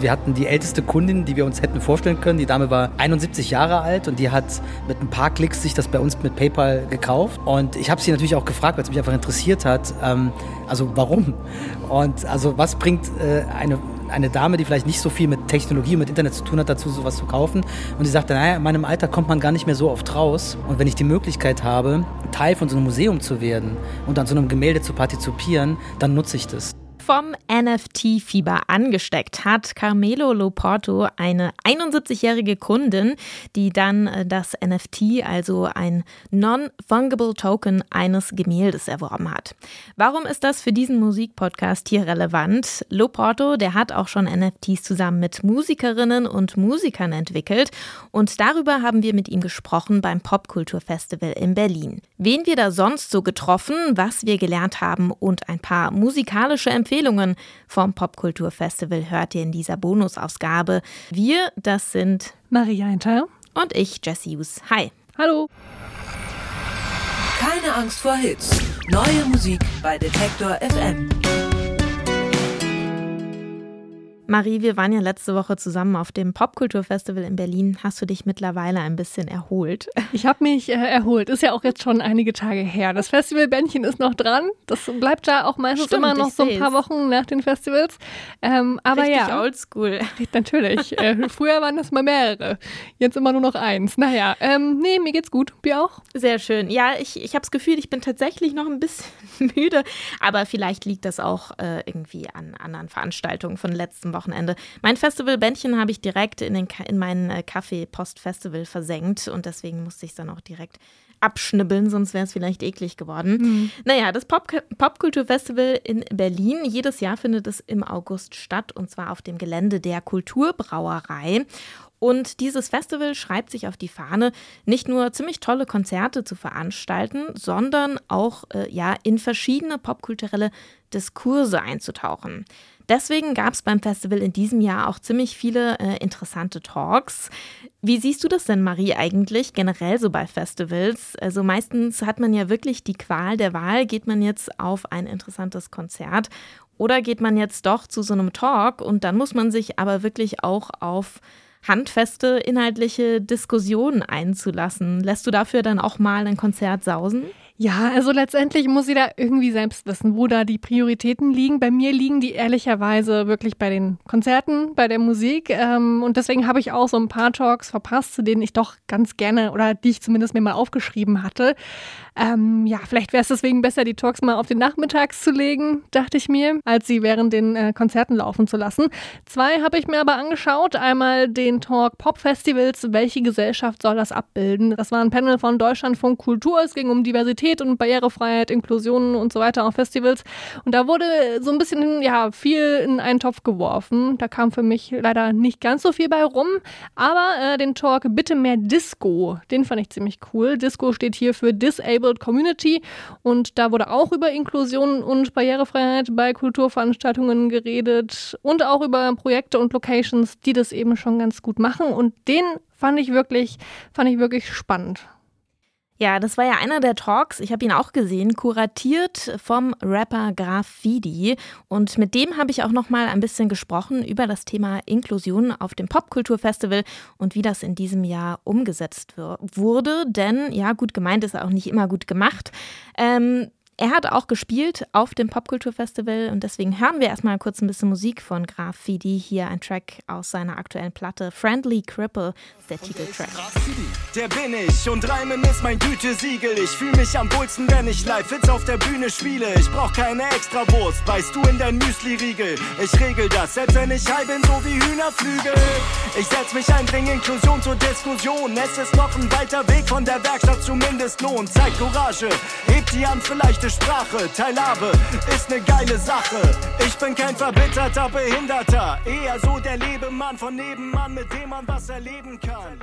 Wir hatten die älteste Kundin, die wir uns hätten vorstellen können. Die Dame war 71 Jahre alt und die hat mit ein paar Klicks sich das bei uns mit PayPal gekauft. Und ich habe sie natürlich auch gefragt, weil es mich einfach interessiert hat. Ähm, also warum? Und also was bringt äh, eine eine Dame, die vielleicht nicht so viel mit Technologie und mit Internet zu tun hat, dazu sowas zu kaufen. Und sie sagte, naja, in meinem Alter kommt man gar nicht mehr so oft raus. Und wenn ich die Möglichkeit habe, Teil von so einem Museum zu werden und an so einem Gemälde zu partizipieren, dann nutze ich das vom NFT-Fieber angesteckt hat Carmelo Loporto eine 71-jährige Kundin, die dann äh, das NFT, also ein Non-Fungible Token eines Gemäldes erworben hat. Warum ist das für diesen Musikpodcast hier relevant? Loporto, der hat auch schon NFTs zusammen mit Musikerinnen und Musikern entwickelt und darüber haben wir mit ihm gesprochen beim Popkulturfestival in Berlin. Wen wir da sonst so getroffen, was wir gelernt haben und ein paar musikalische Empfehlungen Empfehlungen vom Popkulturfestival hört ihr in dieser Bonusausgabe. Wir, das sind Maria Hinter und ich, Jessie Hughes. Hi. Hallo. Keine Angst vor Hits. Neue Musik bei Detektor FM. Marie, wir waren ja letzte Woche zusammen auf dem Popkulturfestival in Berlin. Hast du dich mittlerweile ein bisschen erholt? Ich habe mich äh, erholt. Ist ja auch jetzt schon einige Tage her. Das Festivalbändchen ist noch dran. Das bleibt da auch meistens Stimmt, immer noch so ein paar Wochen nach den Festivals. Ähm, aber Richtig ja. oldschool. Natürlich. äh, früher waren das mal mehrere. Jetzt immer nur noch eins. Naja, ähm, nee, mir geht's gut. Dir auch? Sehr schön. Ja, ich, ich habe das Gefühl, ich bin tatsächlich noch ein bisschen müde. Aber vielleicht liegt das auch äh, irgendwie an anderen Veranstaltungen von letzten Wochen. Wochenende. Mein Festivalbändchen habe ich direkt in, den, in meinen äh, Kaffee-Post-Festival versenkt und deswegen musste ich es dann auch direkt abschnibbeln, sonst wäre es vielleicht eklig geworden. Mhm. Naja, das Pop Popkulturfestival in Berlin, jedes Jahr findet es im August statt und zwar auf dem Gelände der Kulturbrauerei. Und dieses Festival schreibt sich auf die Fahne, nicht nur ziemlich tolle Konzerte zu veranstalten, sondern auch äh, ja, in verschiedene popkulturelle Diskurse einzutauchen. Deswegen gab es beim Festival in diesem Jahr auch ziemlich viele äh, interessante Talks. Wie siehst du das denn, Marie, eigentlich generell so bei Festivals? Also meistens hat man ja wirklich die Qual der Wahl. Geht man jetzt auf ein interessantes Konzert oder geht man jetzt doch zu so einem Talk und dann muss man sich aber wirklich auch auf handfeste inhaltliche Diskussionen einzulassen. Lässt du dafür dann auch mal ein Konzert sausen? Ja, also letztendlich muss jeder irgendwie selbst wissen, wo da die Prioritäten liegen. Bei mir liegen die ehrlicherweise wirklich bei den Konzerten, bei der Musik. Ähm, und deswegen habe ich auch so ein paar Talks verpasst, zu denen ich doch ganz gerne oder die ich zumindest mir mal aufgeschrieben hatte. Ähm, ja, vielleicht wäre es deswegen besser, die Talks mal auf den Nachmittags zu legen, dachte ich mir, als sie während den äh, Konzerten laufen zu lassen. Zwei habe ich mir aber angeschaut. Einmal den Talk Pop Festivals. Welche Gesellschaft soll das abbilden? Das war ein Panel von Deutschlandfunk Kultur. Es ging um Diversität und Barrierefreiheit, Inklusion und so weiter auf Festivals. Und da wurde so ein bisschen, ja, viel in einen Topf geworfen. Da kam für mich leider nicht ganz so viel bei rum. Aber äh, den Talk Bitte mehr Disco, den fand ich ziemlich cool. Disco steht hier für Disabled Community. Und da wurde auch über Inklusion und Barrierefreiheit bei Kulturveranstaltungen geredet und auch über Projekte und Locations, die das eben schon ganz gut machen. Und den fand ich wirklich, fand ich wirklich spannend. Ja, das war ja einer der Talks, ich habe ihn auch gesehen, kuratiert vom Rapper Graffiti. Und mit dem habe ich auch noch mal ein bisschen gesprochen über das Thema Inklusion auf dem Popkulturfestival und wie das in diesem Jahr umgesetzt wurde. Denn, ja, gut gemeint ist auch nicht immer gut gemacht. Ähm, er hat auch gespielt auf dem Popkulturfestival und deswegen hören wir erstmal kurz ein bisschen Musik von Graf Fidi. Hier ein Track aus seiner aktuellen Platte. Friendly Cripple der Titeltrack. Der bin ich und Reimen ist mein Gütesiegel. Ich fühle mich am wohlsten, wenn ich live Hits auf der Bühne spiele. Ich brauch keine Extrawurst, beißt du in dein Müsli-Riegel. Ich regel das, selbst wenn ich high bin, so wie Hühnerflügel. Ich setz mich ein, bring Inklusion zur Diskussion. Es ist noch ein weiter Weg von der Werkstatt zum Mindestlohn. Zeig Courage, hebt die Hand vielleicht deutsche Sprache. Teilhabe ist ne geile Sache. Ich bin kein verbitterter Behinderter, eher so der Lebemann von nebenan, mit dem man was erleben kann.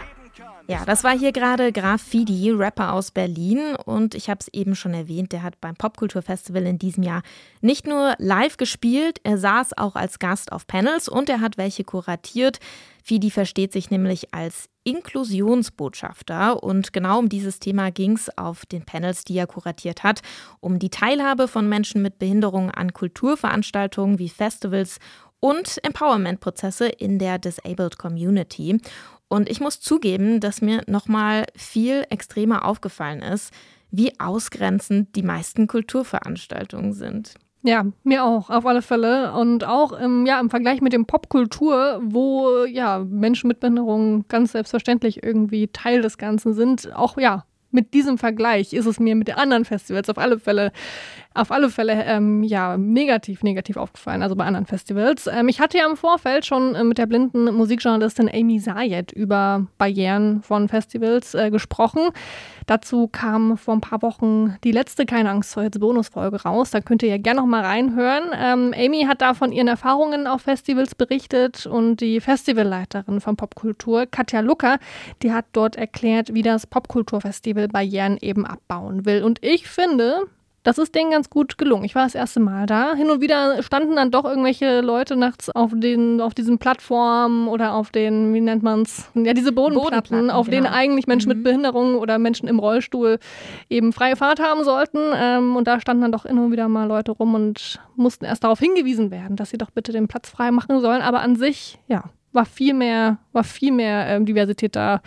Ja, das war hier gerade Graf Fidi, Rapper aus Berlin. Und ich habe es eben schon erwähnt, der hat beim Popkulturfestival in diesem Jahr nicht nur live gespielt, er saß auch als Gast auf Panels und er hat welche kuratiert. Fidi versteht sich nämlich als Inklusionsbotschafter und genau um dieses Thema ging es auf den Panels, die er kuratiert hat, um die Teilhabe von Menschen mit Behinderung an Kulturveranstaltungen wie Festivals und Empowerment-Prozesse in der Disabled Community. Und ich muss zugeben, dass mir nochmal viel extremer aufgefallen ist, wie ausgrenzend die meisten Kulturveranstaltungen sind. Ja, mir auch, auf alle Fälle. Und auch im, ja, im Vergleich mit dem Popkultur, wo ja Menschen mit Behinderungen ganz selbstverständlich irgendwie Teil des Ganzen sind, auch ja, mit diesem Vergleich ist es mir mit den anderen Festivals auf alle Fälle auf alle Fälle ähm, ja negativ, negativ aufgefallen, also bei anderen Festivals. Ähm, ich hatte ja im Vorfeld schon äh, mit der blinden Musikjournalistin Amy Sayed über Barrieren von Festivals äh, gesprochen. Dazu kam vor ein paar Wochen die letzte Keine Angst vor jetzt Bonusfolge raus. Da könnt ihr ja gerne noch mal reinhören. Ähm, Amy hat da von ihren Erfahrungen auf Festivals berichtet und die Festivalleiterin von Popkultur, Katja Lucker, die hat dort erklärt, wie das Popkulturfestival Barrieren eben abbauen will. Und ich finde, das ist denen ganz gut gelungen. Ich war das erste Mal da. Hin und wieder standen dann doch irgendwelche Leute nachts auf den, auf diesen Plattformen oder auf den, wie nennt man es? Ja, diese Bodenplatten, Bodenplatten auf genau. denen eigentlich Menschen mhm. mit Behinderung oder Menschen im Rollstuhl eben freie Fahrt haben sollten. Ähm, und da standen dann doch immer wieder mal Leute rum und mussten erst darauf hingewiesen werden, dass sie doch bitte den Platz frei machen sollen. Aber an sich, ja, war viel mehr, war viel mehr ähm, Diversität da,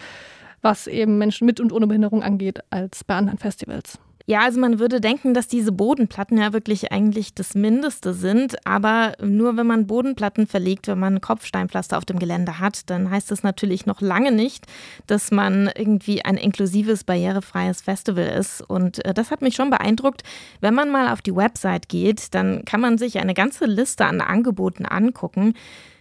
was eben Menschen mit und ohne Behinderung angeht, als bei anderen Festivals. Ja, also man würde denken, dass diese Bodenplatten ja wirklich eigentlich das Mindeste sind, aber nur wenn man Bodenplatten verlegt, wenn man Kopfsteinpflaster auf dem Gelände hat, dann heißt das natürlich noch lange nicht, dass man irgendwie ein inklusives, barrierefreies Festival ist. Und äh, das hat mich schon beeindruckt. Wenn man mal auf die Website geht, dann kann man sich eine ganze Liste an Angeboten angucken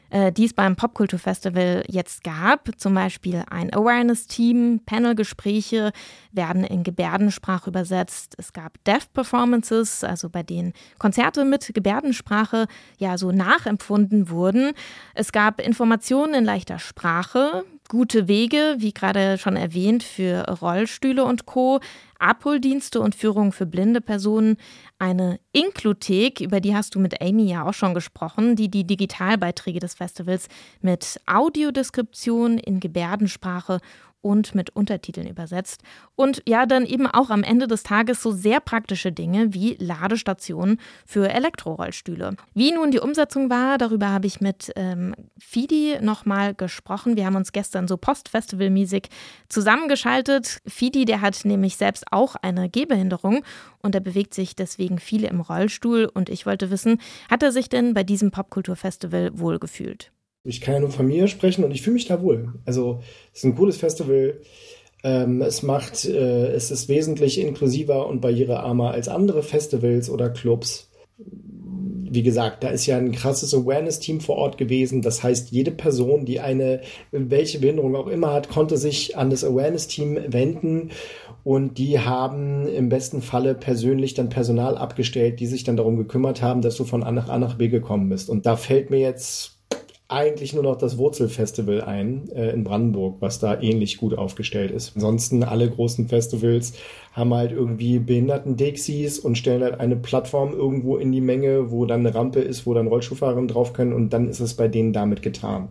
äh, die es beim Popkulturfestival jetzt gab. Zum Beispiel ein Awareness-Team, Panelgespräche werden in Gebärdensprache übersetzt. Es gab Deaf-Performances, also bei denen Konzerte mit Gebärdensprache ja so nachempfunden wurden. Es gab Informationen in leichter Sprache, gute Wege, wie gerade schon erwähnt, für Rollstühle und Co., Abholdienste und Führungen für blinde Personen, eine Inkluthek, über die hast du mit Amy ja auch schon gesprochen, die die Digitalbeiträge des Festivals mit Audiodeskription in Gebärdensprache und mit Untertiteln übersetzt. Und ja, dann eben auch am Ende des Tages so sehr praktische Dinge wie Ladestationen für Elektrorollstühle. Wie nun die Umsetzung war, darüber habe ich mit ähm, Fidi nochmal gesprochen. Wir haben uns gestern so Post-Festival-mäßig zusammengeschaltet. Fidi, der hat nämlich selbst auch eine Gehbehinderung und er bewegt sich deswegen viele im Rollstuhl. Und ich wollte wissen, hat er sich denn bei diesem Popkulturfestival wohlgefühlt? Ich kann ja nur von mir sprechen und ich fühle mich da wohl. Also es ist ein cooles Festival. Ähm, es macht, äh, es ist wesentlich inklusiver und barrierearmer als andere Festivals oder Clubs. Wie gesagt, da ist ja ein krasses Awareness-Team vor Ort gewesen. Das heißt, jede Person, die eine, welche Behinderung auch immer hat, konnte sich an das Awareness-Team wenden und die haben im besten Falle persönlich dann Personal abgestellt, die sich dann darum gekümmert haben, dass du von A nach A nach B gekommen bist. Und da fällt mir jetzt eigentlich nur noch das Wurzelfestival ein äh, in Brandenburg, was da ähnlich gut aufgestellt ist. Ansonsten alle großen Festivals haben halt irgendwie behinderten Dixies und stellen halt eine Plattform irgendwo in die Menge, wo dann eine Rampe ist, wo dann Rollstuhlfahrerinnen drauf können und dann ist es bei denen damit getan.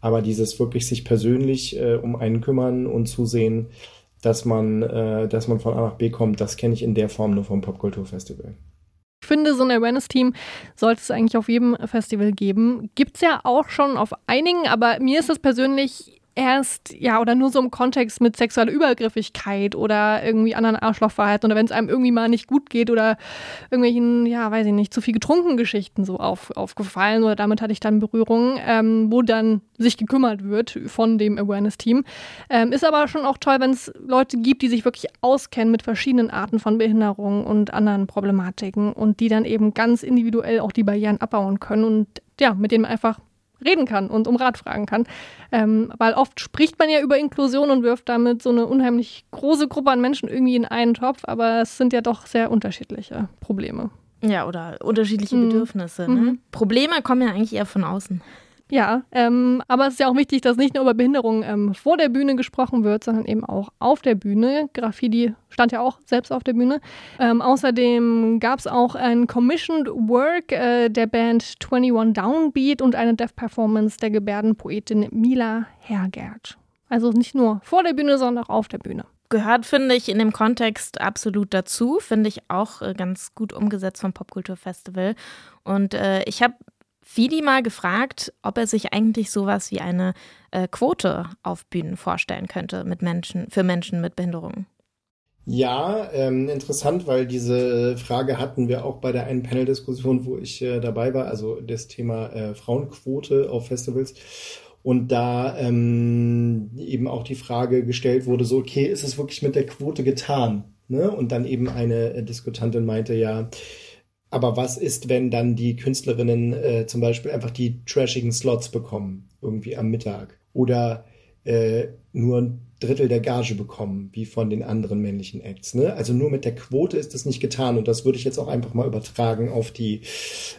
Aber dieses wirklich sich persönlich äh, um einen kümmern und zusehen, dass man, äh, dass man von A nach B kommt, das kenne ich in der Form nur vom Popkulturfestival. Ich finde, so ein Awareness-Team sollte es eigentlich auf jedem Festival geben. Gibt es ja auch schon auf einigen, aber mir ist es persönlich erst, ja, oder nur so im Kontext mit sexueller Übergriffigkeit oder irgendwie anderen Arschlochverhalten oder wenn es einem irgendwie mal nicht gut geht oder irgendwelchen, ja, weiß ich nicht, zu viel getrunken Geschichten so auf, aufgefallen oder damit hatte ich dann Berührung, ähm, wo dann sich gekümmert wird von dem Awareness-Team. Ähm, ist aber schon auch toll, wenn es Leute gibt, die sich wirklich auskennen mit verschiedenen Arten von Behinderungen und anderen Problematiken und die dann eben ganz individuell auch die Barrieren abbauen können und ja, mit denen einfach reden kann und um Rat fragen kann. Ähm, weil oft spricht man ja über Inklusion und wirft damit so eine unheimlich große Gruppe an Menschen irgendwie in einen Topf, aber es sind ja doch sehr unterschiedliche Probleme. Ja, oder unterschiedliche mhm. Bedürfnisse. Ne? Mhm. Probleme kommen ja eigentlich eher von außen. Ja, ähm, aber es ist ja auch wichtig, dass nicht nur über Behinderung ähm, vor der Bühne gesprochen wird, sondern eben auch auf der Bühne. Graffiti stand ja auch selbst auf der Bühne. Ähm, außerdem gab es auch ein Commissioned Work äh, der Band 21 Downbeat und eine Deaf-Performance der Gebärdenpoetin Mila Hergert. Also nicht nur vor der Bühne, sondern auch auf der Bühne gehört, finde ich, in dem Kontext absolut dazu. Finde ich auch äh, ganz gut umgesetzt vom Popkulturfestival. Und äh, ich habe Fidi mal gefragt, ob er sich eigentlich sowas wie eine äh, Quote auf Bühnen vorstellen könnte mit Menschen, für Menschen mit Behinderungen. Ja, ähm, interessant, weil diese Frage hatten wir auch bei der einen Panel-Diskussion, wo ich äh, dabei war, also das Thema äh, Frauenquote auf Festivals. Und da ähm, eben auch die Frage gestellt wurde, so, okay, ist es wirklich mit der Quote getan? Ne? Und dann eben eine äh, Diskutantin meinte, ja, aber was ist, wenn dann die Künstlerinnen äh, zum Beispiel einfach die trashigen Slots bekommen, irgendwie am Mittag? Oder äh, nur ein Drittel der Gage bekommen, wie von den anderen männlichen Acts. Ne? Also nur mit der Quote ist das nicht getan. Und das würde ich jetzt auch einfach mal übertragen auf die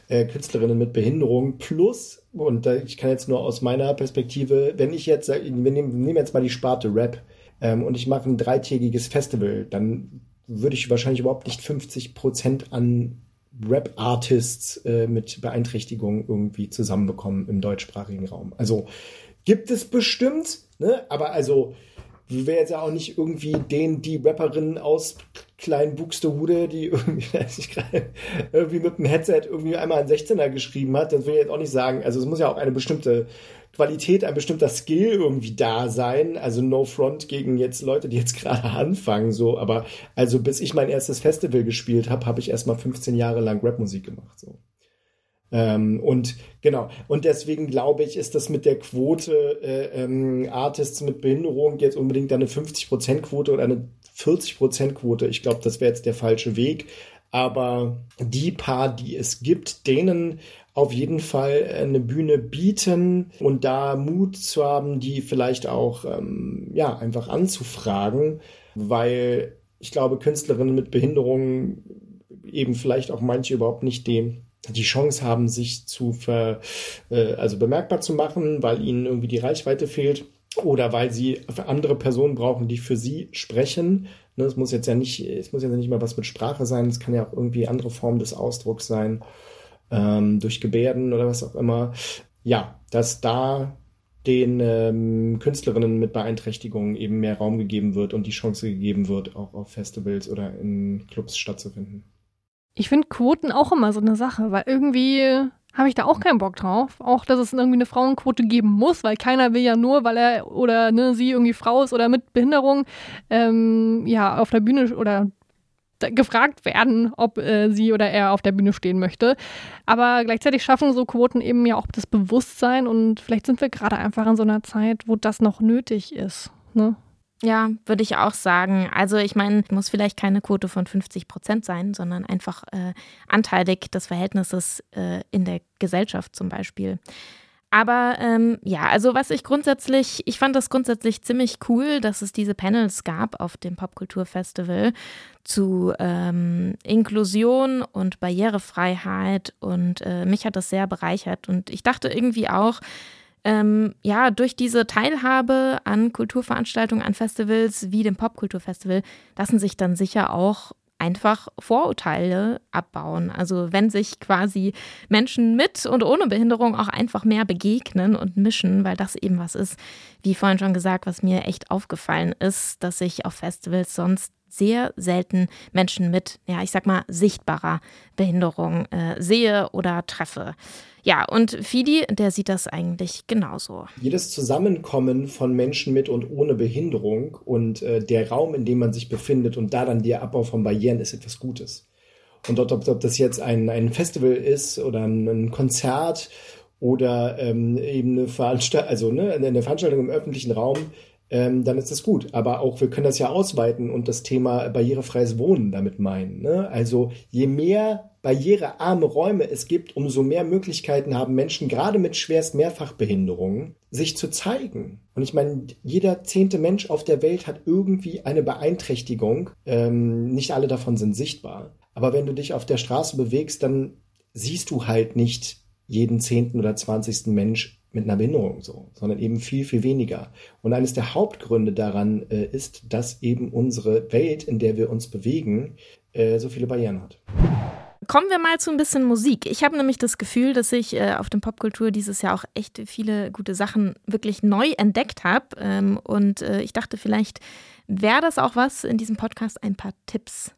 äh, Künstlerinnen mit Behinderung. Plus, und äh, ich kann jetzt nur aus meiner Perspektive, wenn ich jetzt, wir nehmen, nehmen jetzt mal die Sparte Rap ähm, und ich mache ein dreitägiges Festival, dann würde ich wahrscheinlich überhaupt nicht 50 Prozent an Rap-Artists äh, mit Beeinträchtigung irgendwie zusammenbekommen im deutschsprachigen Raum. Also gibt es bestimmt, ne? aber also wäre jetzt ja auch nicht irgendwie den, die Rapperin aus kleinen Buxtehude, die irgendwie, weiß ich gerade, irgendwie mit dem Headset irgendwie einmal ein 16er geschrieben hat, das will ich jetzt auch nicht sagen. Also es muss ja auch eine bestimmte Qualität, ein bestimmter Skill irgendwie da sein. Also no front gegen jetzt Leute, die jetzt gerade anfangen, so. Aber also bis ich mein erstes Festival gespielt habe, habe ich erstmal 15 Jahre lang Rapmusik gemacht, so. Ähm, und genau, und deswegen glaube ich, ist das mit der Quote äh, ähm, Artists mit Behinderung jetzt unbedingt eine 50%-Quote oder eine 40%-Quote. Ich glaube, das wäre jetzt der falsche Weg. Aber die paar, die es gibt, denen auf jeden Fall eine Bühne bieten und da Mut zu haben, die vielleicht auch ähm, ja einfach anzufragen, weil ich glaube, Künstlerinnen mit Behinderungen eben vielleicht auch manche überhaupt nicht dem die Chance haben, sich zu ver, äh, also bemerkbar zu machen, weil ihnen irgendwie die Reichweite fehlt oder weil sie andere Personen brauchen, die für sie sprechen. Ne, es muss jetzt ja nicht, es muss jetzt nicht mal was mit Sprache sein, es kann ja auch irgendwie andere Formen des Ausdrucks sein, ähm, durch Gebärden oder was auch immer. Ja, dass da den ähm, Künstlerinnen mit Beeinträchtigungen eben mehr Raum gegeben wird und die Chance gegeben wird, auch auf Festivals oder in Clubs stattzufinden. Ich finde Quoten auch immer so eine Sache, weil irgendwie habe ich da auch keinen Bock drauf. Auch, dass es irgendwie eine Frauenquote geben muss, weil keiner will ja nur, weil er oder ne, sie irgendwie Frau ist oder mit Behinderung, ähm, ja, auf der Bühne oder gefragt werden, ob äh, sie oder er auf der Bühne stehen möchte. Aber gleichzeitig schaffen so Quoten eben ja auch das Bewusstsein und vielleicht sind wir gerade einfach in so einer Zeit, wo das noch nötig ist. Ne? Ja, würde ich auch sagen. Also ich meine, muss vielleicht keine Quote von 50 Prozent sein, sondern einfach äh, anteilig des Verhältnisses äh, in der Gesellschaft zum Beispiel. Aber ähm, ja, also was ich grundsätzlich, ich fand das grundsätzlich ziemlich cool, dass es diese Panels gab auf dem Popkulturfestival zu ähm, Inklusion und Barrierefreiheit und äh, mich hat das sehr bereichert und ich dachte irgendwie auch, ähm, ja, durch diese Teilhabe an Kulturveranstaltungen, an Festivals wie dem Popkulturfestival lassen sich dann sicher auch einfach Vorurteile abbauen. Also wenn sich quasi Menschen mit und ohne Behinderung auch einfach mehr begegnen und mischen, weil das eben was ist, wie vorhin schon gesagt, was mir echt aufgefallen ist, dass ich auf Festivals sonst sehr selten Menschen mit, ja, ich sag mal, sichtbarer Behinderung äh, sehe oder treffe. Ja, und Fidi, der sieht das eigentlich genauso. Jedes Zusammenkommen von Menschen mit und ohne Behinderung und äh, der Raum, in dem man sich befindet und da dann der Abbau von Barrieren ist etwas Gutes. Und dort, ob, ob das jetzt ein, ein Festival ist oder ein, ein Konzert oder ähm, eben eine Veranstaltung, also ne, eine Veranstaltung im öffentlichen Raum, ähm, dann ist das gut. Aber auch wir können das ja ausweiten und das Thema barrierefreies Wohnen damit meinen. Ne? Also je mehr barrierearme Räume es gibt, umso mehr Möglichkeiten haben Menschen, gerade mit schwerst Mehrfachbehinderungen, sich zu zeigen. Und ich meine, jeder zehnte Mensch auf der Welt hat irgendwie eine Beeinträchtigung. Ähm, nicht alle davon sind sichtbar. Aber wenn du dich auf der Straße bewegst, dann siehst du halt nicht jeden zehnten oder zwanzigsten Mensch mit einer Behinderung so, sondern eben viel, viel weniger. Und eines der Hauptgründe daran äh, ist, dass eben unsere Welt, in der wir uns bewegen, äh, so viele Barrieren hat. Kommen wir mal zu ein bisschen Musik. Ich habe nämlich das Gefühl, dass ich äh, auf dem Popkultur dieses Jahr auch echt viele gute Sachen wirklich neu entdeckt habe. Ähm, und äh, ich dachte, vielleicht wäre das auch was in diesem Podcast, ein paar Tipps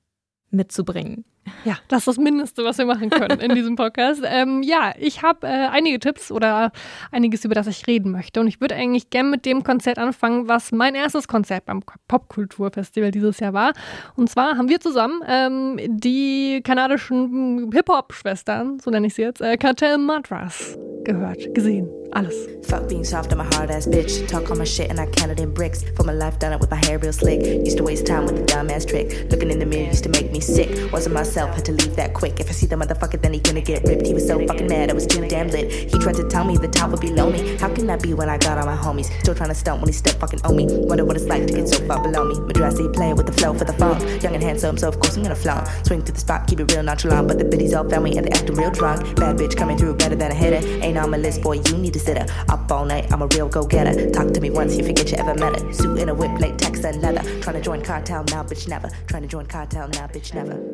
mitzubringen. Ja, das ist das Mindeste, was wir machen können in diesem Podcast. Ähm, ja, ich habe äh, einige Tipps oder einiges, über das ich reden möchte. Und ich würde eigentlich gerne mit dem Konzert anfangen, was mein erstes Konzert beim Popkulturfestival dieses Jahr war. Und zwar haben wir zusammen ähm, die kanadischen Hip-Hop-Schwestern, so nenne ich sie jetzt, äh, Cartel Madras gehört, gesehen. Alles. Fuck being soft, I'm a hard ass bitch. Talk all my shit and I count it in bricks. For my life, done it with my hair real slick. Used to waste time with the dumb ass trick. Looking in the mirror used to make me sick. Wasn't myself, had to leave that quick. If I see the motherfucker, then he gonna get ripped. He was so fucking mad, I was too damn lit. He tried to tell me the top would be lonely. How can that be when I got all my homies? Still trying to stunt when he step fucking on me. Wonder what it's like to get so far below me. Madrassi playing with the flow for the phone. Young and handsome, so of course I'm gonna flaunt. Swing to the spot, keep it real nonchalant. But the biddies all me and they acting real drunk. Bad bitch coming through better than a hitter. Ain't on my list, boy, you need a sitter. Up all night, I'm a real go getter. Talk to me once, you forget you ever met her. Suit in a whip, latex and leather. Trying to join cartel now, bitch never. Trying to join cartel now, bitch never.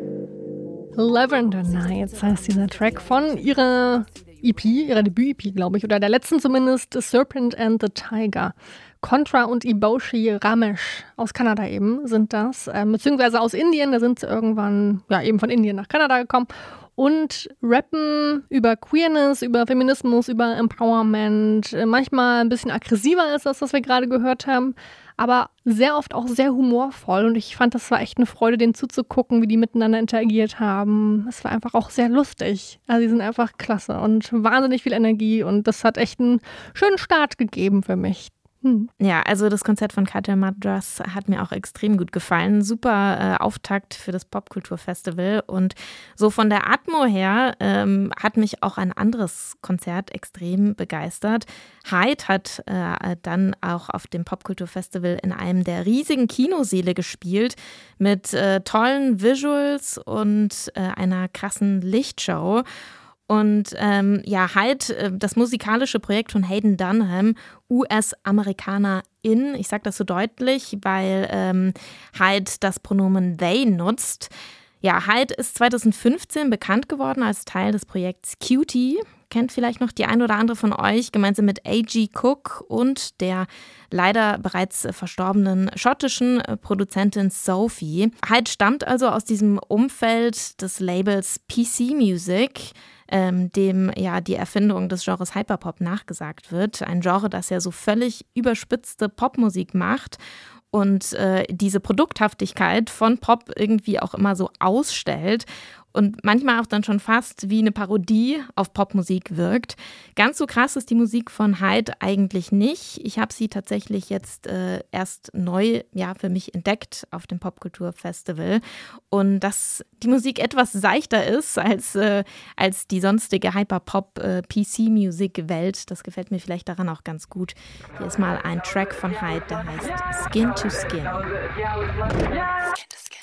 Lavender Nights heißt dieser Track von ihrer EP, ihrer Debüt-EP, glaube ich, oder der letzten zumindest, The Serpent and the Tiger. Contra und Iboshi Ramesh aus Kanada eben sind das, äh, beziehungsweise aus Indien, da sind sie irgendwann, ja, eben von Indien nach Kanada gekommen und rappen über Queerness, über Feminismus, über Empowerment, äh, manchmal ein bisschen aggressiver als das, was wir gerade gehört haben, aber sehr oft auch sehr humorvoll und ich fand, das war echt eine Freude, denen zuzugucken, wie die miteinander interagiert haben. Es war einfach auch sehr lustig. Also die sind einfach klasse und wahnsinnig viel Energie und das hat echt einen schönen Start gegeben für mich. Hm. Ja, also das Konzert von Katja Madras hat mir auch extrem gut gefallen. Super äh, Auftakt für das Popkulturfestival. Und so von der Atmo her ähm, hat mich auch ein anderes Konzert extrem begeistert. Hyde hat äh, dann auch auf dem Popkulturfestival in einem der riesigen Kinoseele gespielt mit äh, tollen Visuals und äh, einer krassen Lichtshow. Und ähm, ja, halt das musikalische Projekt von Hayden Dunham, US-Amerikaner in, ich sage das so deutlich, weil ähm, Hyde das Pronomen they nutzt. Ja, Hyde ist 2015 bekannt geworden als Teil des Projekts Cutie. Kennt vielleicht noch die ein oder andere von euch, gemeinsam mit A.G. Cook und der leider bereits verstorbenen schottischen Produzentin Sophie. Hyde stammt also aus diesem Umfeld des Labels PC Music ähm, dem ja die Erfindung des Genres Hyperpop nachgesagt wird. Ein Genre, das ja so völlig überspitzte Popmusik macht und äh, diese Produkthaftigkeit von Pop irgendwie auch immer so ausstellt und manchmal auch dann schon fast wie eine Parodie auf Popmusik wirkt. Ganz so krass ist die Musik von Hyde eigentlich nicht. Ich habe sie tatsächlich jetzt äh, erst neu ja, für mich entdeckt auf dem Popkulturfestival und dass die Musik etwas seichter ist als, äh, als die sonstige Hyperpop-PC-Music-Welt. Äh, das gefällt mir vielleicht daran auch ganz gut. Hier ist mal ein Track von Hyde, der heißt Skin to Skin. Skin to Skin.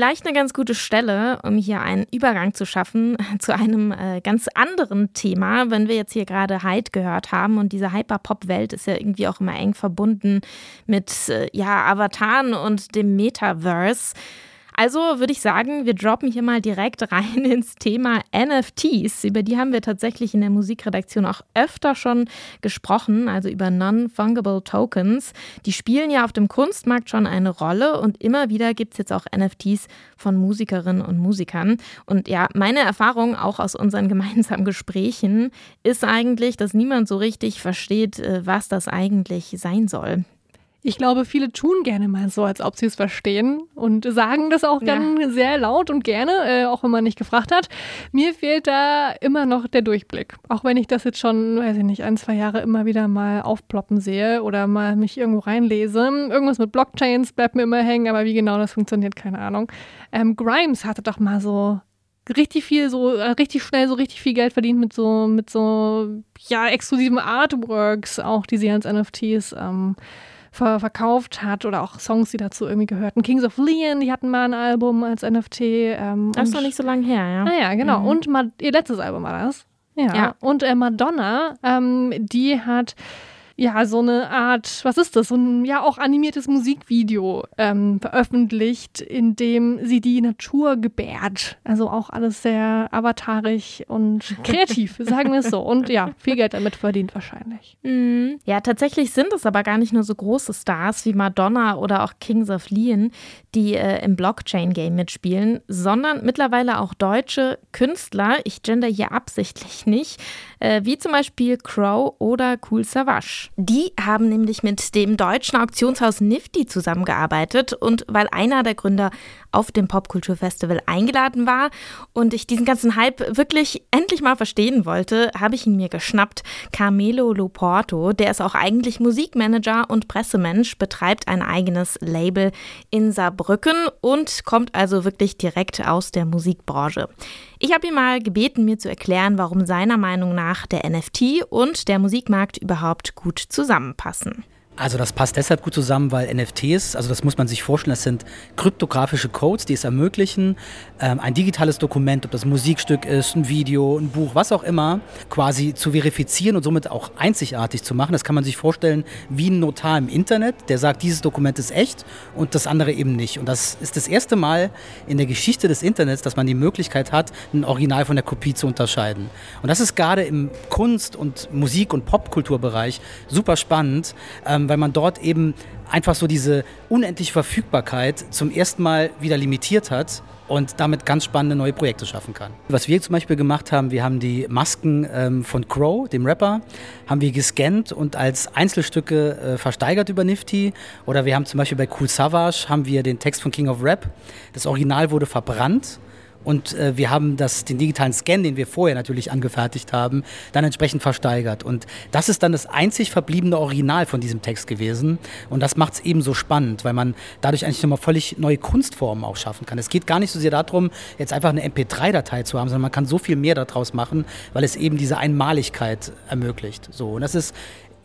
Vielleicht eine ganz gute Stelle, um hier einen Übergang zu schaffen zu einem äh, ganz anderen Thema. Wenn wir jetzt hier gerade Hyde gehört haben und diese Hyperpop-Welt ist ja irgendwie auch immer eng verbunden mit äh, ja, Avataren und dem Metaverse. Also würde ich sagen, wir droppen hier mal direkt rein ins Thema NFTs. Über die haben wir tatsächlich in der Musikredaktion auch öfter schon gesprochen, also über Non-Fungible Tokens. Die spielen ja auf dem Kunstmarkt schon eine Rolle und immer wieder gibt es jetzt auch NFTs von Musikerinnen und Musikern. Und ja, meine Erfahrung auch aus unseren gemeinsamen Gesprächen ist eigentlich, dass niemand so richtig versteht, äh, was das eigentlich sein soll. Ich glaube, viele tun gerne mal so, als ob sie es verstehen und sagen das auch dann ja. sehr laut und gerne, äh, auch wenn man nicht gefragt hat. Mir fehlt da immer noch der Durchblick. Auch wenn ich das jetzt schon, weiß ich nicht, ein, zwei Jahre immer wieder mal aufploppen sehe oder mal mich irgendwo reinlese. Irgendwas mit Blockchains bleibt mir immer hängen, aber wie genau das funktioniert, keine Ahnung. Ähm, Grimes hatte doch mal so richtig viel so, äh, richtig schnell so richtig viel Geld verdient mit so, mit so, ja, exklusiven Artworks auch, die sie als NFTs ähm, ver verkauft hat oder auch Songs, die dazu irgendwie gehörten. Kings of Leon, die hatten mal ein Album als NFT. Ähm, das ist noch nicht so lange her, ja. Ah ja, genau. Mhm. Und ihr letztes Album war das. Ja. ja. Und äh, Madonna, ähm, die hat ja, so eine Art, was ist das, so ein ja auch animiertes Musikvideo ähm, veröffentlicht, in dem sie die Natur gebärt. Also auch alles sehr avatarig und kreativ, sagen wir es so. Und ja, viel Geld damit verdient wahrscheinlich. Mhm. Ja, tatsächlich sind es aber gar nicht nur so große Stars wie Madonna oder auch Kings of Leon, die äh, im Blockchain-Game mitspielen, sondern mittlerweile auch deutsche Künstler, ich gender hier absichtlich nicht, wie zum Beispiel Crow oder Cool Savage. Die haben nämlich mit dem deutschen Auktionshaus Nifty zusammengearbeitet und weil einer der Gründer auf dem Popkulturfestival eingeladen war und ich diesen ganzen Hype wirklich endlich mal verstehen wollte, habe ich ihn mir geschnappt. Carmelo Loporto, der ist auch eigentlich Musikmanager und Pressemensch, betreibt ein eigenes Label in Saarbrücken und kommt also wirklich direkt aus der Musikbranche. Ich habe ihn mal gebeten, mir zu erklären, warum seiner Meinung nach der NFT und der Musikmarkt überhaupt gut zusammenpassen. Also das passt deshalb gut zusammen, weil NFTs, also das muss man sich vorstellen, das sind kryptografische Codes, die es ermöglichen, ähm, ein digitales Dokument, ob das Musikstück ist, ein Video, ein Buch, was auch immer, quasi zu verifizieren und somit auch einzigartig zu machen. Das kann man sich vorstellen wie ein Notar im Internet, der sagt, dieses Dokument ist echt und das andere eben nicht. Und das ist das erste Mal in der Geschichte des Internets, dass man die Möglichkeit hat, ein Original von der Kopie zu unterscheiden. Und das ist gerade im Kunst- und Musik- und Popkulturbereich super spannend. Weil man dort eben einfach so diese unendliche Verfügbarkeit zum ersten Mal wieder limitiert hat und damit ganz spannende neue Projekte schaffen kann. Was wir zum Beispiel gemacht haben, wir haben die Masken ähm, von Crow, dem Rapper, haben wir gescannt und als Einzelstücke äh, versteigert über Nifty. Oder wir haben zum Beispiel bei Cool Savage haben wir den Text von King of Rap. Das Original wurde verbrannt und äh, wir haben das, den digitalen Scan, den wir vorher natürlich angefertigt haben, dann entsprechend versteigert. Und das ist dann das einzig verbliebene Original von diesem Text gewesen. Und das macht es eben so spannend, weil man dadurch eigentlich nochmal völlig neue Kunstformen auch schaffen kann. Es geht gar nicht so sehr darum, jetzt einfach eine MP3-Datei zu haben, sondern man kann so viel mehr daraus machen, weil es eben diese Einmaligkeit ermöglicht. So, und das ist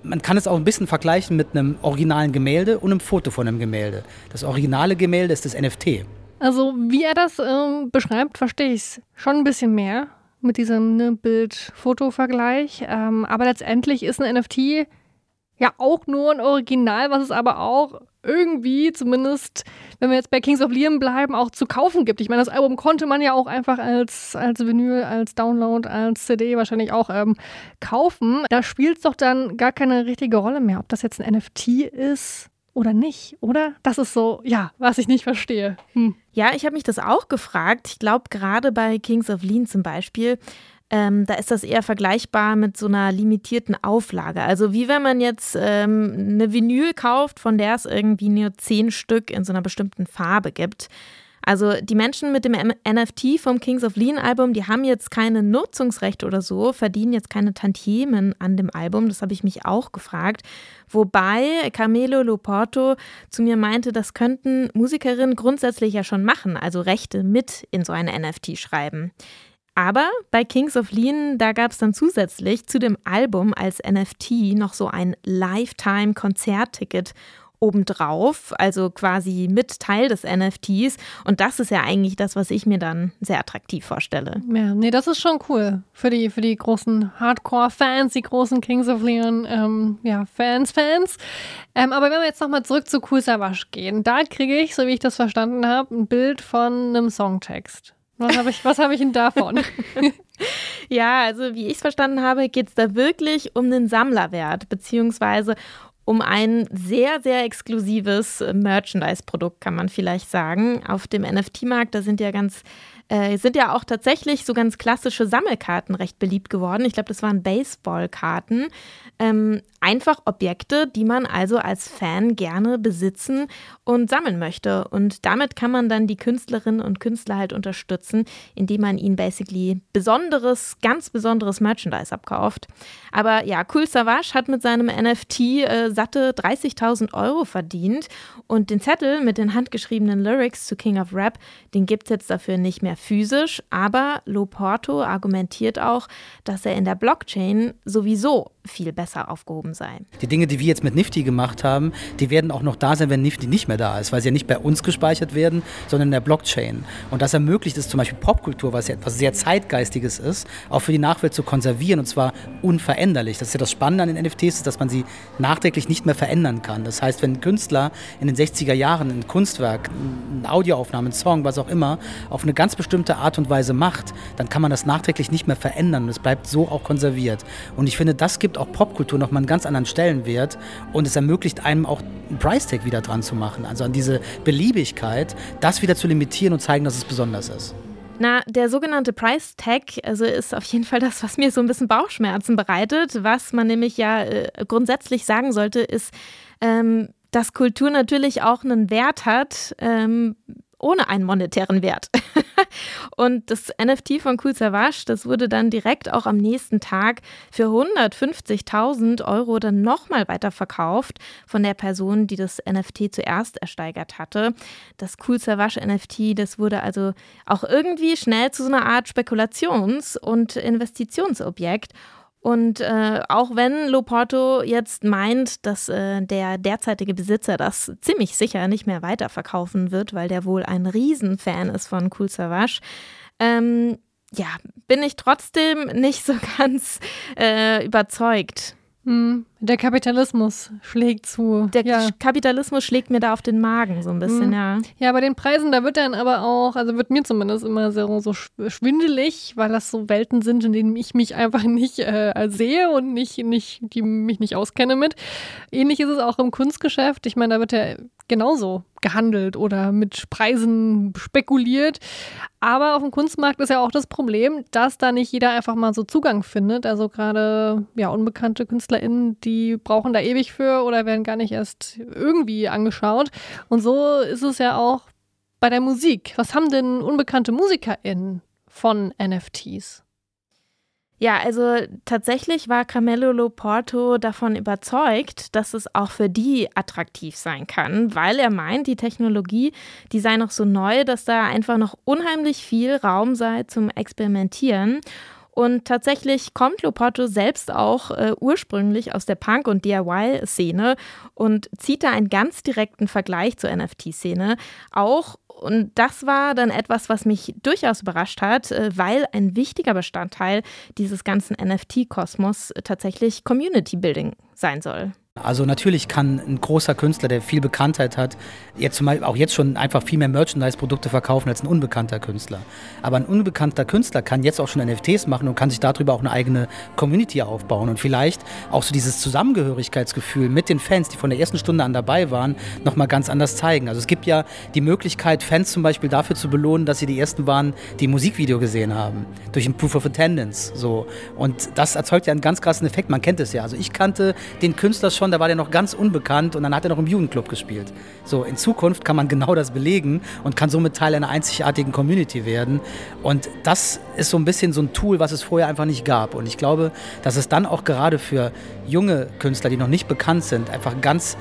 man kann es auch ein bisschen vergleichen mit einem originalen Gemälde und einem Foto von einem Gemälde. Das originale Gemälde ist das NFT. Also, wie er das ähm, beschreibt, verstehe ich es schon ein bisschen mehr mit diesem ne, Bild-Foto-Vergleich. Ähm, aber letztendlich ist ein NFT ja auch nur ein Original, was es aber auch irgendwie, zumindest wenn wir jetzt bei Kings of Leon bleiben, auch zu kaufen gibt. Ich meine, das Album konnte man ja auch einfach als, als Vinyl, als Download, als CD wahrscheinlich auch ähm, kaufen. Da spielt es doch dann gar keine richtige Rolle mehr, ob das jetzt ein NFT ist oder nicht, oder? Das ist so, ja, was ich nicht verstehe. Hm. Ja, ich habe mich das auch gefragt. Ich glaube, gerade bei Kings of Lean zum Beispiel, ähm, da ist das eher vergleichbar mit so einer limitierten Auflage. Also wie wenn man jetzt ähm, eine Vinyl kauft, von der es irgendwie nur zehn Stück in so einer bestimmten Farbe gibt. Also die Menschen mit dem NFT vom Kings of Lean Album, die haben jetzt keine Nutzungsrechte oder so, verdienen jetzt keine Tantiemen an dem Album. Das habe ich mich auch gefragt. Wobei Camelo Loporto zu mir meinte, das könnten Musikerinnen grundsätzlich ja schon machen, also Rechte mit in so eine NFT schreiben. Aber bei Kings of Lean, da gab es dann zusätzlich zu dem Album als NFT noch so ein Lifetime-Konzertticket obendrauf, also quasi mit Teil des NFTs. Und das ist ja eigentlich das, was ich mir dann sehr attraktiv vorstelle. Ja, nee, das ist schon cool für die, für die großen Hardcore-Fans, die großen Kings of Leon, ähm, ja, Fans, Fans. Ähm, aber wenn wir jetzt nochmal zurück zu Cool Savage gehen, da kriege ich, so wie ich das verstanden habe, ein Bild von einem Songtext. Was habe ich, hab ich denn davon? ja, also wie ich es verstanden habe, geht es da wirklich um den Sammlerwert, beziehungsweise um ein sehr, sehr exklusives Merchandise-Produkt, kann man vielleicht sagen. Auf dem NFT-Markt, da sind ja ganz, äh, sind ja auch tatsächlich so ganz klassische Sammelkarten recht beliebt geworden. Ich glaube, das waren Baseballkarten. Ähm, Einfach Objekte, die man also als Fan gerne besitzen und sammeln möchte. Und damit kann man dann die Künstlerinnen und Künstler halt unterstützen, indem man ihnen basically besonderes, ganz besonderes Merchandise abkauft. Aber ja, Cool Savage hat mit seinem NFT äh, satte 30.000 Euro verdient und den Zettel mit den handgeschriebenen Lyrics zu King of Rap, den gibt es jetzt dafür nicht mehr physisch, aber Loporto argumentiert auch, dass er in der Blockchain sowieso viel besser aufgehoben sei. Die Dinge, die wir jetzt mit Nifty gemacht haben, die werden auch noch da sein, wenn Nifty nicht mehr da ist, weil sie ja nicht bei uns gespeichert werden, sondern in der Blockchain. Und das ermöglicht es zum Beispiel Popkultur, was ja etwas sehr Zeitgeistiges ist, auch für die Nachwelt zu konservieren und zwar unveränderlich. Das ist ja das Spannende an den NFTs, dass man sie nachträglich nicht mehr verändern kann. Das heißt, wenn ein Künstler in den 60er Jahren ein Kunstwerk, eine Audioaufnahme, ein Song, was auch immer, auf eine ganz bestimmte Art und Weise macht, dann kann man das nachträglich nicht mehr verändern es bleibt so auch konserviert. Und ich finde, das gibt auch Popkultur nochmal einen ganz anderen Stellenwert und es ermöglicht einem auch einen Price-Tag wieder dran zu machen, also an diese Beliebigkeit, das wieder zu limitieren und zeigen, dass es besonders ist. Na, der sogenannte Price Tag, also ist auf jeden Fall das, was mir so ein bisschen Bauchschmerzen bereitet. Was man nämlich ja äh, grundsätzlich sagen sollte, ist, ähm, dass Kultur natürlich auch einen Wert hat, ähm, ohne einen monetären Wert. und das NFT von Cool Savage, das wurde dann direkt auch am nächsten Tag für 150.000 Euro dann nochmal weiterverkauft von der Person, die das NFT zuerst ersteigert hatte. Das Cool Savage NFT, das wurde also auch irgendwie schnell zu so einer Art Spekulations- und Investitionsobjekt. Und äh, auch wenn Loporto jetzt meint, dass äh, der derzeitige Besitzer das ziemlich sicher nicht mehr weiterverkaufen wird, weil der wohl ein Riesenfan ist von Cool Savage, ähm, ja, bin ich trotzdem nicht so ganz äh, überzeugt. Hm, der Kapitalismus schlägt zu. Der ja. Kapitalismus schlägt mir da auf den Magen so ein bisschen, hm. ja. Ja, bei den Preisen, da wird dann aber auch, also wird mir zumindest immer so, so schwindelig, weil das so Welten sind, in denen ich mich einfach nicht äh, sehe und nicht, nicht, die mich nicht auskenne mit. Ähnlich ist es auch im Kunstgeschäft. Ich meine, da wird ja genauso gehandelt oder mit Preisen spekuliert. Aber auf dem Kunstmarkt ist ja auch das Problem, dass da nicht jeder einfach mal so Zugang findet. Also gerade ja, unbekannte KünstlerInnen, die brauchen da ewig für oder werden gar nicht erst irgendwie angeschaut. Und so ist es ja auch bei der Musik. Was haben denn unbekannte MusikerInnen von NFTs? Ja, also tatsächlich war Carmelo Loporto davon überzeugt, dass es auch für die attraktiv sein kann, weil er meint, die Technologie, die sei noch so neu, dass da einfach noch unheimlich viel Raum sei zum Experimentieren. Und tatsächlich kommt Loporto selbst auch äh, ursprünglich aus der Punk- und DIY-Szene und zieht da einen ganz direkten Vergleich zur NFT-Szene. Auch und das war dann etwas, was mich durchaus überrascht hat, äh, weil ein wichtiger Bestandteil dieses ganzen NFT-Kosmos tatsächlich Community Building sein soll. Also natürlich kann ein großer Künstler, der viel Bekanntheit hat, jetzt zum Beispiel auch jetzt schon einfach viel mehr Merchandise-Produkte verkaufen als ein unbekannter Künstler. Aber ein unbekannter Künstler kann jetzt auch schon NFTs machen und kann sich darüber auch eine eigene Community aufbauen und vielleicht auch so dieses Zusammengehörigkeitsgefühl mit den Fans, die von der ersten Stunde an dabei waren, nochmal ganz anders zeigen. Also es gibt ja die Möglichkeit, Fans zum Beispiel dafür zu belohnen, dass sie die ersten waren, die ein Musikvideo gesehen haben, durch ein Proof of Attendance. So. Und das erzeugt ja einen ganz krassen Effekt. Man kennt es ja. Also ich kannte den Künstler schon schon, da war der noch ganz unbekannt und dann hat er noch im Jugendclub gespielt. So, in Zukunft kann man genau das belegen und kann somit Teil einer einzigartigen Community werden. Und das ist so ein bisschen so ein Tool, was es vorher einfach nicht gab. Und ich glaube, dass es dann auch gerade für junge Künstler, die noch nicht bekannt sind, einfach ganz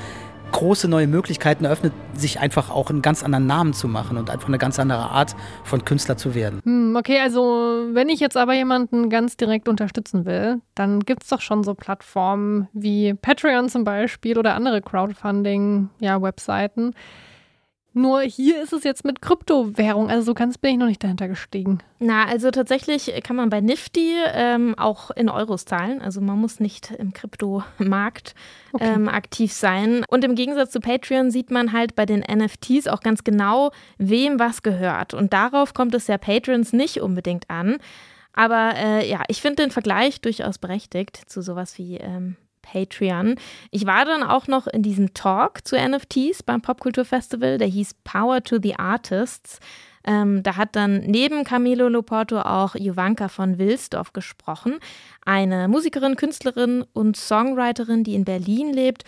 große neue Möglichkeiten eröffnet, sich einfach auch einen ganz anderen Namen zu machen und einfach eine ganz andere Art von Künstler zu werden. Hm, okay, also wenn ich jetzt aber jemanden ganz direkt unterstützen will, dann gibt es doch schon so Plattformen wie Patreon zum Beispiel oder andere Crowdfunding-Webseiten. Ja, nur hier ist es jetzt mit Kryptowährung, also so ganz bin ich noch nicht dahinter gestiegen. Na, also tatsächlich kann man bei Nifty ähm, auch in Euros zahlen. Also man muss nicht im Kryptomarkt okay. ähm, aktiv sein. Und im Gegensatz zu Patreon sieht man halt bei den NFTs auch ganz genau, wem was gehört. Und darauf kommt es ja Patrons nicht unbedingt an. Aber äh, ja, ich finde den Vergleich durchaus berechtigt zu sowas wie ähm, Patreon. Ich war dann auch noch in diesem Talk zu NFTs beim Popkulturfestival, der hieß Power to the Artists. Ähm, da hat dann neben Camilo Loporto auch Jovanka von Wilsdorf gesprochen, eine Musikerin, Künstlerin und Songwriterin, die in Berlin lebt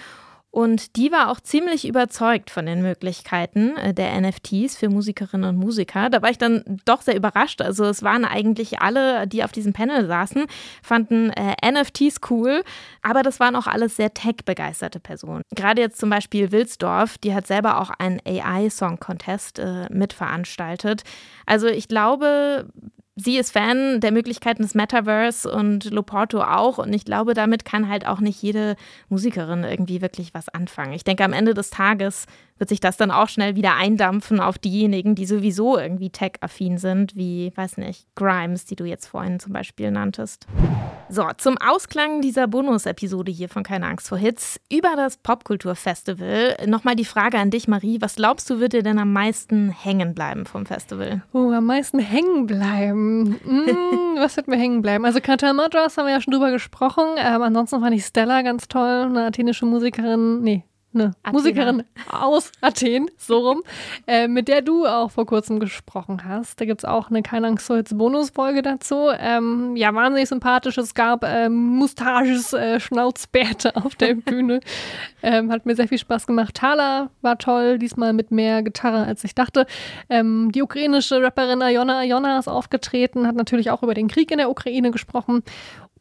und die war auch ziemlich überzeugt von den Möglichkeiten äh, der NFTs für Musikerinnen und Musiker. Da war ich dann doch sehr überrascht. Also es waren eigentlich alle, die auf diesem Panel saßen, fanden äh, NFTs cool, aber das waren auch alles sehr tech-begeisterte Personen. Gerade jetzt zum Beispiel Wilsdorf, die hat selber auch einen AI-Song-Contest äh, mitveranstaltet. Also ich glaube, sie ist Fan der Möglichkeiten des Metaverse und Loporto auch. Und ich glaube, damit kann halt auch nicht jede Musikerin irgendwie wirklich was anfangen. Ich denke, am Ende des Tages wird sich das dann auch schnell wieder eindampfen auf diejenigen, die sowieso irgendwie tech-affin sind, wie, weiß nicht, Grimes, die du jetzt vorhin zum Beispiel nanntest. So, zum Ausklang dieser Bonus-Episode hier von Keine Angst vor Hits über das Popkulturfestival nochmal die Frage an dich, Marie. Was glaubst du, wird dir denn am meisten hängen bleiben vom Festival? Oh, am meisten hängen bleiben. Mm, was wird mir hängen bleiben? Also Katal Madras haben wir ja schon drüber gesprochen. Ähm, ansonsten fand ich Stella ganz toll, eine athenische Musikerin. Nee, eine Athena. Musikerin aus Athen, so rum, äh, mit der du auch vor kurzem gesprochen hast. Da gibt es auch eine Keine Angst Bonusfolge dazu. Ähm, ja, wahnsinnig sympathisch. Es gab ähm, Mustaches, äh, Schnauzbärte auf der Bühne. ähm, hat mir sehr viel Spaß gemacht. Thala war toll, diesmal mit mehr Gitarre, als ich dachte. Ähm, die ukrainische Rapperin Ayona Ayona ist aufgetreten, hat natürlich auch über den Krieg in der Ukraine gesprochen.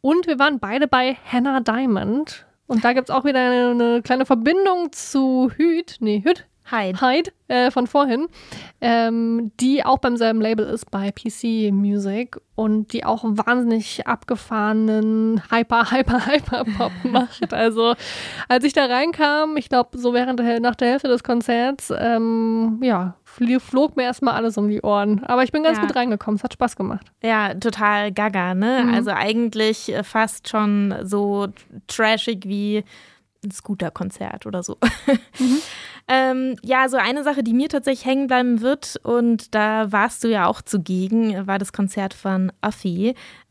Und wir waren beide bei Hannah Diamond. Und da gibt es auch wieder eine, eine, kleine Verbindung zu Hüt, nee, Hüt, Hyde, Hyde äh, von vorhin, ähm, die auch beim selben Label ist bei PC Music und die auch wahnsinnig abgefahrenen Hyper, Hyper, Hyper Pop macht. Also als ich da reinkam, ich glaube so während der, nach der Hälfte des Konzerts, ähm, ja, flog mir erstmal alles um die Ohren. Aber ich bin ganz ja. gut reingekommen. Es hat Spaß gemacht. Ja, total gaga, ne? Mhm. Also eigentlich fast schon so trashig wie ein Scooter-Konzert oder so. Mhm. Ähm, ja, so eine Sache, die mir tatsächlich hängen bleiben wird, und da warst du ja auch zugegen, war das Konzert von äh,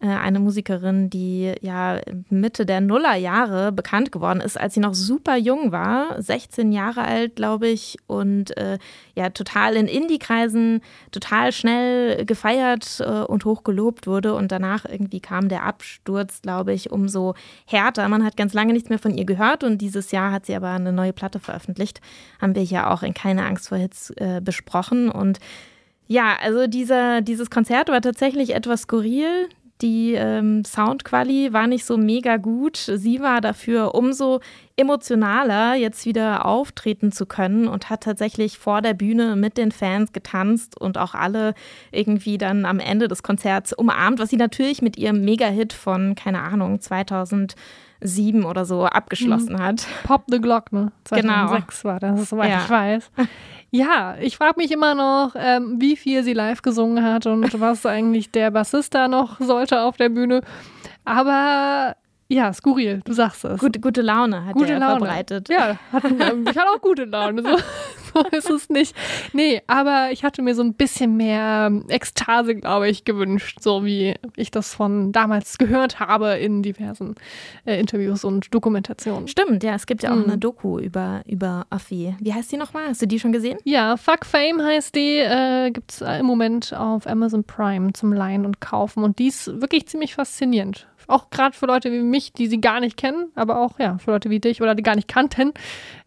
eine Musikerin, die ja Mitte der Nullerjahre bekannt geworden ist, als sie noch super jung war, 16 Jahre alt, glaube ich, und äh, ja, total in Indie-Kreisen total schnell gefeiert äh, und hochgelobt wurde. Und danach irgendwie kam der Absturz, glaube ich, umso härter. Man hat ganz lange nichts mehr von ihr gehört und dieses Jahr hat sie aber eine neue Platte veröffentlicht haben wir ja auch in Keine Angst vor Hits äh, besprochen. Und ja, also dieser, dieses Konzert war tatsächlich etwas skurril. Die ähm, Soundquali war nicht so mega gut. Sie war dafür umso emotionaler, jetzt wieder auftreten zu können und hat tatsächlich vor der Bühne mit den Fans getanzt und auch alle irgendwie dann am Ende des Konzerts umarmt, was sie natürlich mit ihrem Mega-Hit von, keine Ahnung, 2000 sieben oder so abgeschlossen mhm. hat. Pop the Glock, ne? 2006 genau. war das, soweit ja. ich weiß. Ja, ich frage mich immer noch, ähm, wie viel sie live gesungen hat und was eigentlich der Bassist da noch sollte auf der Bühne. Aber ja, skurril, du sagst es. Gute, gute Laune hat gute er Laune. verbreitet. Ja, hat, ähm, ich hatte auch gute Laune. So, so ist es nicht. Nee, aber ich hatte mir so ein bisschen mehr ähm, Ekstase, glaube ich, gewünscht, so wie ich das von damals gehört habe in diversen äh, Interviews und Dokumentationen. Stimmt, ja, es gibt ja auch mhm. eine Doku über, über Affi. Wie heißt die nochmal? Hast du die schon gesehen? Ja, Fuck Fame heißt die. Äh, gibt es im Moment auf Amazon Prime zum Leihen und Kaufen. Und die ist wirklich ziemlich faszinierend. Auch gerade für Leute wie mich, die sie gar nicht kennen, aber auch ja, für Leute wie dich oder die gar nicht kannten.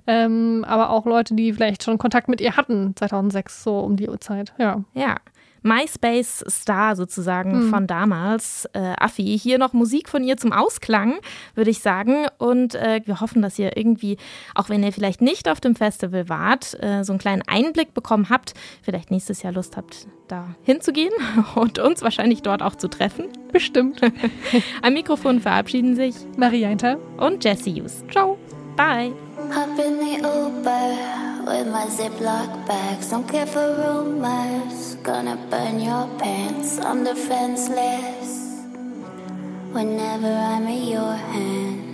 Ähm, aber auch Leute, die vielleicht schon Kontakt mit ihr hatten 2006, so um die Uhrzeit. Ja. Ja. MySpace-Star sozusagen mhm. von damals, äh, Affi. Hier noch Musik von ihr zum Ausklang, würde ich sagen. Und äh, wir hoffen, dass ihr irgendwie, auch wenn ihr vielleicht nicht auf dem Festival wart, äh, so einen kleinen Einblick bekommen habt, vielleicht nächstes Jahr Lust habt, da hinzugehen und uns wahrscheinlich dort auch zu treffen. Bestimmt. Am Mikrofon verabschieden sich Maria Inter und Jesse Hughes. Ciao. Bye. Hop in the Uber with my Ziploc bags. Don't care for rumors. Gonna burn your pants. I'm defenseless whenever I'm in your hands.